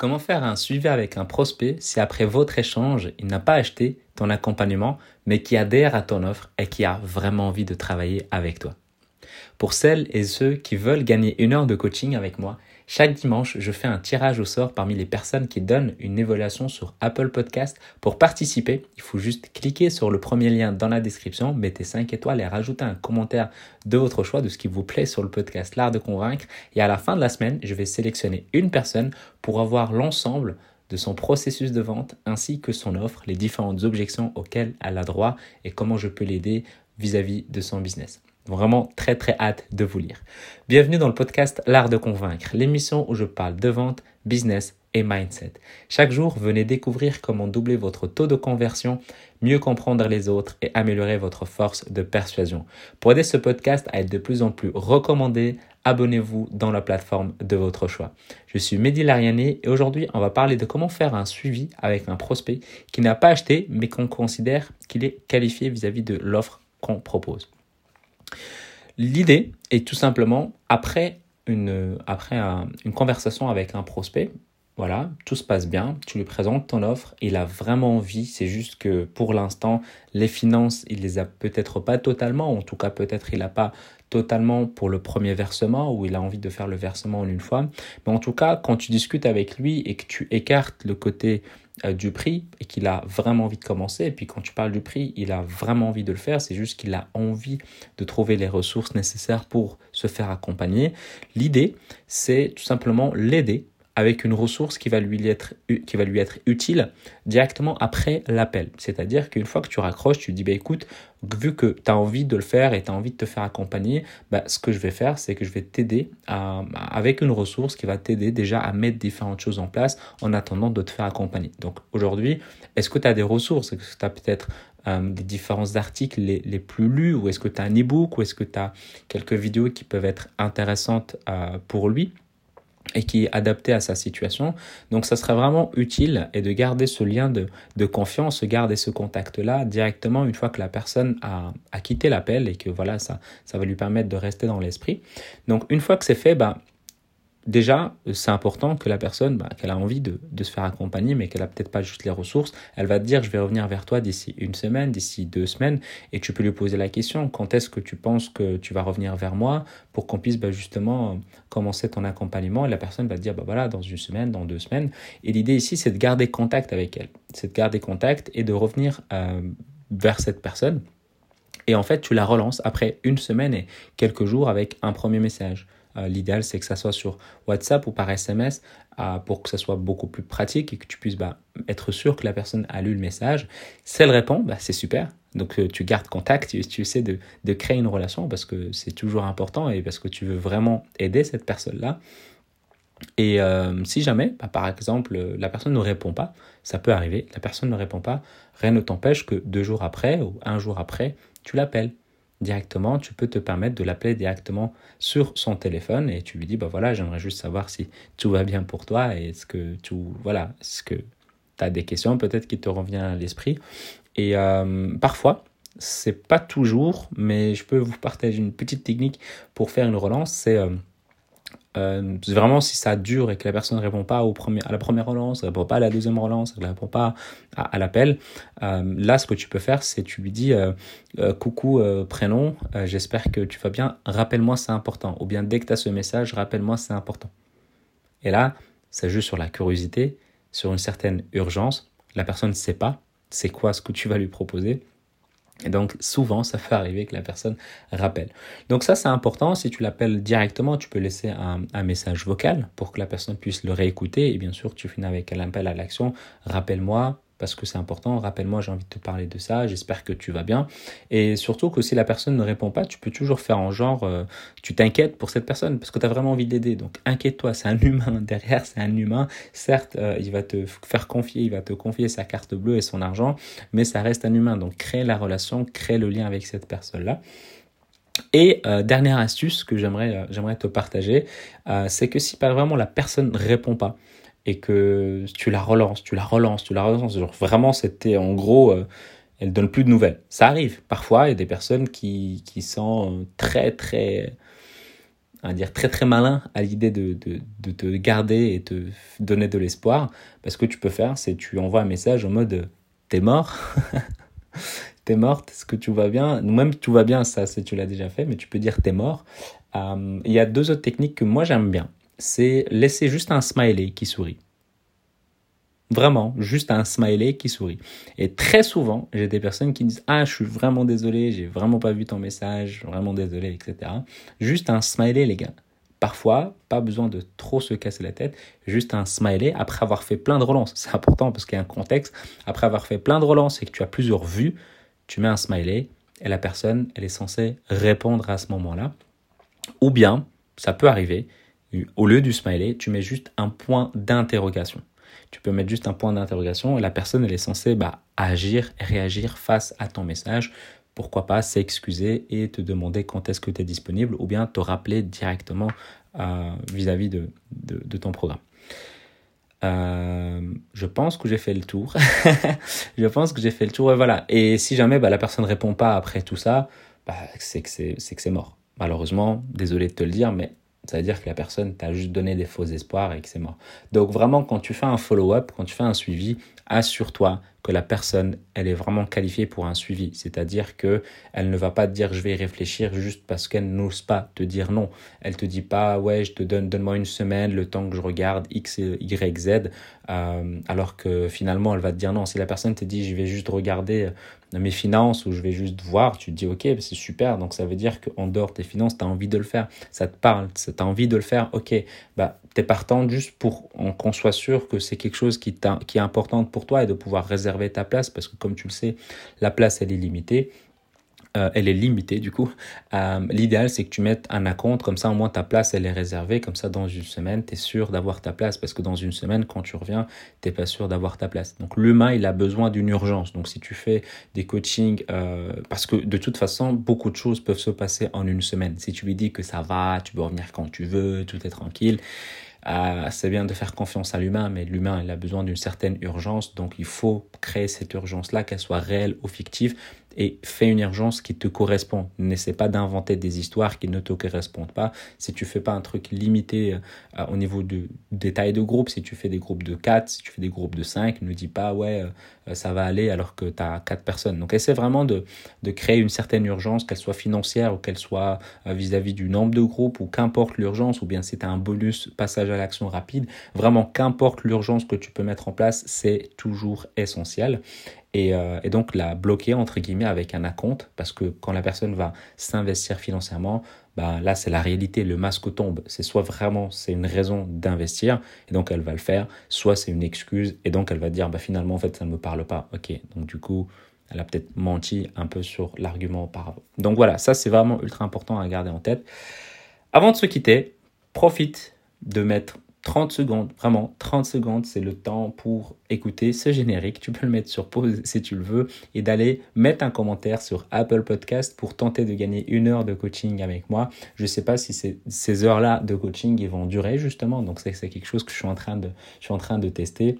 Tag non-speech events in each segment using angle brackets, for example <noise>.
Comment faire un suivi avec un prospect si après votre échange, il n'a pas acheté ton accompagnement, mais qui adhère à ton offre et qui a vraiment envie de travailler avec toi? Pour celles et ceux qui veulent gagner une heure de coaching avec moi, chaque dimanche, je fais un tirage au sort parmi les personnes qui donnent une évaluation sur Apple Podcast. Pour participer, il faut juste cliquer sur le premier lien dans la description, mettez 5 étoiles et rajoutez un commentaire de votre choix, de ce qui vous plaît sur le podcast L'Art de Convaincre. Et à la fin de la semaine, je vais sélectionner une personne pour avoir l'ensemble de son processus de vente ainsi que son offre, les différentes objections auxquelles elle a droit et comment je peux l'aider vis-à-vis de son business. Vraiment très très hâte de vous lire. Bienvenue dans le podcast L'Art de Convaincre, l'émission où je parle de vente, business et mindset. Chaque jour, venez découvrir comment doubler votre taux de conversion, mieux comprendre les autres et améliorer votre force de persuasion. Pour aider ce podcast à être de plus en plus recommandé, abonnez-vous dans la plateforme de votre choix. Je suis Mehdi Lariani et aujourd'hui, on va parler de comment faire un suivi avec un prospect qui n'a pas acheté mais qu'on considère qu'il est qualifié vis-à-vis -vis de l'offre qu'on propose. L'idée est tout simplement, après une, conversation avec un prospect, voilà, tout se passe bien, tu lui présentes ton offre, il a vraiment envie, c'est juste que pour l'instant, les finances, il les a peut-être pas totalement, en tout cas peut-être il n'a pas totalement pour le premier versement ou il a envie de faire le versement en une fois. Mais en tout cas, quand tu discutes avec lui et que tu écartes le côté du prix et qu'il a vraiment envie de commencer. Et puis quand tu parles du prix, il a vraiment envie de le faire. C'est juste qu'il a envie de trouver les ressources nécessaires pour se faire accompagner. L'idée, c'est tout simplement l'aider avec une ressource qui va lui être, qui va lui être utile directement après l'appel. C'est-à-dire qu'une fois que tu raccroches, tu dis, bah, écoute, vu que tu as envie de le faire et tu as envie de te faire accompagner, bah, ce que je vais faire, c'est que je vais t'aider avec une ressource qui va t'aider déjà à mettre différentes choses en place en attendant de te faire accompagner. Donc aujourd'hui, est-ce que tu as des ressources? Est-ce que tu as peut-être euh, des différents articles les, plus lus? Ou est-ce que tu as un e-book? Ou est-ce que tu as quelques vidéos qui peuvent être intéressantes euh, pour lui? Et qui est adapté à sa situation. Donc ça serait vraiment utile et de garder ce lien de, de confiance, garder ce contact-là directement une fois que la personne a, a quitté l'appel et que voilà, ça, ça va lui permettre de rester dans l'esprit. Donc une fois que c'est fait, bah, déjà, c'est important que la personne, bah, qu'elle a envie de, de, se faire accompagner, mais qu'elle a peut-être pas juste les ressources, elle va te dire, je vais revenir vers toi d'ici une semaine, d'ici deux semaines, et tu peux lui poser la question, quand est-ce que tu penses que tu vas revenir vers moi pour qu'on puisse bah, justement commencer ton accompagnement, et la personne va te dire, bah voilà, dans une semaine, dans deux semaines. Et l'idée ici, c'est de garder contact avec elle, c'est de garder contact et de revenir euh, vers cette personne. Et en fait, tu la relances après une semaine et quelques jours avec un premier message. Euh, l'idéal, c'est que ça soit sur WhatsApp ou par SMS euh, pour que ça soit beaucoup plus pratique et que tu puisses bah, être sûr que la personne a lu le message. Si elle répond, bah, c'est super. Donc euh, tu gardes contact, tu, tu essaies de, créer une relation parce que c'est toujours important et parce que tu veux vraiment aider cette personne-là. Et si jamais, bah, par exemple, la personne ne répond pas, ça peut arriver, la personne ne répond pas, rien ne t'empêche que deux jours après ou un jour après, tu l'appelles directement, tu peux te permettre de l'appeler directement sur son téléphone et tu lui dis, bah voilà, j'aimerais juste savoir si tout va bien pour toi et est-ce que tu, voilà, est-ce que tu as des questions peut-être qui te reviennent à l'esprit. Et euh, parfois, c'est pas toujours, mais je peux vous partager une petite technique pour faire une relance, c'est euh, euh, vraiment, si ça dure et que la personne ne répond pas au premier, à la première relance, ne répond pas à la deuxième relance, ne répond pas à, l'appel, euh, là, ce que tu peux faire, c'est tu lui dis euh, coucou prénom, j'espère que tu vas bien, rappelle-moi, c'est important. Ou bien dès que tu as ce message, rappelle-moi, c'est important. Et là, ça joue sur la curiosité, sur une certaine urgence. La personne ne sait pas c'est quoi ce que tu vas lui proposer. Et donc souvent, ça fait arriver que la personne rappelle. Donc ça, c'est important. Si tu l'appelles directement, tu peux laisser un, un, message vocal pour que la personne puisse le réécouter. Et bien sûr, tu finis avec un appel à l'action. Rappelle-moi, parce que c'est important. Rappelle-moi, j'ai envie de te parler de ça. J'espère que tu vas bien. Et surtout que si la personne ne répond pas, tu peux toujours faire en genre, euh, tu t'inquiètes pour cette personne parce que tu as vraiment envie d'aider. Donc inquiète-toi, c'est un <laughs> humain derrière, c'est un humain. Certes, euh, il va te faire confier, il va te confier sa carte bleue et son argent, mais ça reste un humain. Donc crée la relation, crée le lien avec cette personne-là. Et euh, dernière astuce que j'aimerais te partager, c'est que si vraiment la personne ne répond pas, et que tu la relances, tu la relances, tu la relances. Genre vraiment, c'était en gros, euh, elle donne plus de nouvelles. Ça arrive. Parfois, il y a des personnes qui, qui sont très, très à dire très très malin à l'idée de, de, de, te garder et te donner de l'espoir, parce que tu peux faire, c'est tu envoies un message en mode t'es mort, <laughs> t'es morte, est-ce que tu vas bien? Même tout va bien, ça tu l'as déjà fait, mais tu peux dire t'es mort. Euh, il y a deux autres techniques que moi j'aime bien. C'est laisser juste un smiley qui sourit. Vraiment, juste un smiley qui sourit. Et très souvent, j'ai des personnes qui disent Ah, je suis vraiment désolé, j'ai vraiment pas vu ton message, vraiment désolé, etc. Juste un smiley, les gars. Parfois, pas besoin de trop se casser la tête, juste un smiley après avoir fait plein de relances. C'est important parce qu'il y a un contexte. Après avoir fait plein de relances et que tu as plusieurs vues, tu mets un smiley et la personne, elle est censée répondre à ce moment-là. Ou bien, ça peut arriver, au lieu du smiley, tu mets juste un point d'interrogation tu peux mettre juste un point d'interrogation et la personne, est censée bah, agir, réagir face à ton message. Pourquoi pas s'excuser et te demander quand est-ce que tu es disponible ou bien te rappeler directement euh, vis-à-vis de, de, ton programme. Euh, je pense que j'ai fait le tour. <laughs> je pense que j'ai fait le tour et voilà. Et si jamais bah, la personne ne répond pas après tout ça, bah, c'est que c'est mort. Malheureusement, désolé de te le dire, mais ça veut dire que la personne t'a juste donné des faux espoirs et que c'est mort. Donc vraiment, quand tu fais un follow-up, quand tu fais un suivi, assure-toi que la personne, elle est vraiment qualifiée pour un suivi. C'est-à-dire que elle ne va pas te dire je vais y réfléchir juste parce qu'elle n'ose pas te dire non. Elle te dit pas ouais je te donne donne-moi une semaine le temps que je regarde x y z euh, alors que finalement elle va te dire non. Si la personne te dit je vais juste regarder euh, mes finances ou je vais juste voir, tu te dis ok c'est super. Donc ça veut dire qu'en dehors tes finances tu as envie de le faire. Ça te parle, as envie de le faire. Ok bah t'es partant juste pour qu'on soit sûr que c'est quelque chose qui, qui est important pour toi et de pouvoir réserver ta place parce que comme tu le sais, la place elle est limitée. Euh, elle est limitée du coup. Euh, l'idéal c'est que tu mettes un acompte, comme ça au moins ta place elle est réservée, comme ça dans une semaine tu es sûr d'avoir ta place parce que dans une semaine quand tu reviens t'es pas sûr d'avoir ta place. Donc l'humain il a besoin d'une urgence. Donc si tu fais des coachings, euh, parce que de toute façon beaucoup de choses peuvent se passer en une semaine. Si tu lui dis que ça va, tu peux revenir quand tu veux, tout est tranquille c'est bien de faire confiance à l'humain, mais l'humain, a besoin d'une certaine urgence, donc il faut créer cette urgence-là, qu'elle soit réelle ou fictive, et fais une urgence qui te correspond. N'essaie pas d'inventer des histoires qui ne te correspondent pas. Si tu fais pas un truc limité euh, au niveau du détail de groupe, si tu fais des groupes de 4, si tu fais des groupes de 5, ne dis pas ouais, euh, ça va aller alors que tu as 4 personnes. Donc essaie vraiment de, de créer une certaine urgence, qu'elle soit financière ou qu'elle soit euh, vis-à-vis du nombre de groupes ou qu'importe l'urgence ou bien si tu as un bonus passage à l'action rapide. Vraiment, qu'importe l'urgence que tu peux mettre en place, c'est toujours essentiel. Euh, et, donc la bloquer entre guillemets avec un acompte parce que quand la personne va s'investir financièrement, bah, là c'est la réalité, le masque tombe. C'est soit vraiment c'est une raison d'investir et donc elle va le faire, soit c'est une excuse et donc elle va dire bah, finalement en fait ça ne me parle pas. Ok, donc du coup elle a peut-être menti un peu sur l'argument auparavant. Donc voilà, ça c'est vraiment ultra important à garder en tête. Avant de se quitter, profite de mettre 30 secondes, vraiment 30 secondes, c'est le temps pour écouter ce générique. Tu peux le mettre sur pause si tu le veux et d'aller mettre un commentaire sur Apple Podcast pour tenter de gagner une heure de coaching avec moi. Je ne sais pas si ces heures-là de coaching vont durer justement, donc c'est quelque chose que je suis en train de, je suis en train de tester.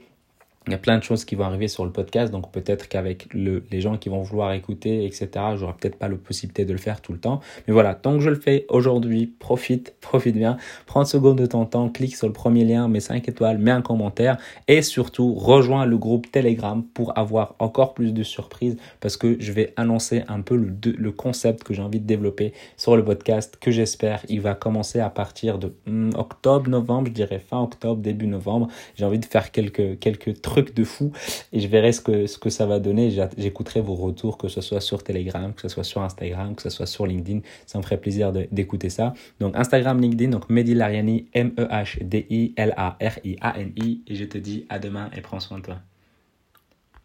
Il y a plein de choses qui vont arriver sur le podcast, donc peut-être qu'avec les gens qui vont vouloir écouter, etc., j'aurai peut-être pas la possibilité de le faire tout le temps. Mais voilà, tant que je le fais aujourd'hui, profite, <laughs> profite bien. Prends une seconde de ton temps, clique sur le premier lien, mets 5 étoiles, mets un commentaire et surtout rejoins le groupe Telegram pour avoir encore plus de surprises parce que je vais annoncer un peu le, le concept que j'ai envie de développer sur le podcast que j'espère il va commencer à partir de hmm, octobre, novembre, je dirais fin octobre, début novembre. J'ai envie de faire quelques, quelques truc de fou et je verrai ce que, ce que ça va donner. J'écouterai vos retours, que ce soit sur Telegram, que ce soit sur Instagram, que ce soit sur LinkedIn. Ça me ferait plaisir d'écouter ça. Donc Instagram, LinkedIn, donc Mehdi Lariani, M-E-H-D-I-L-A-R-I-A-N-I. Et je te dis à demain et prends soin de toi.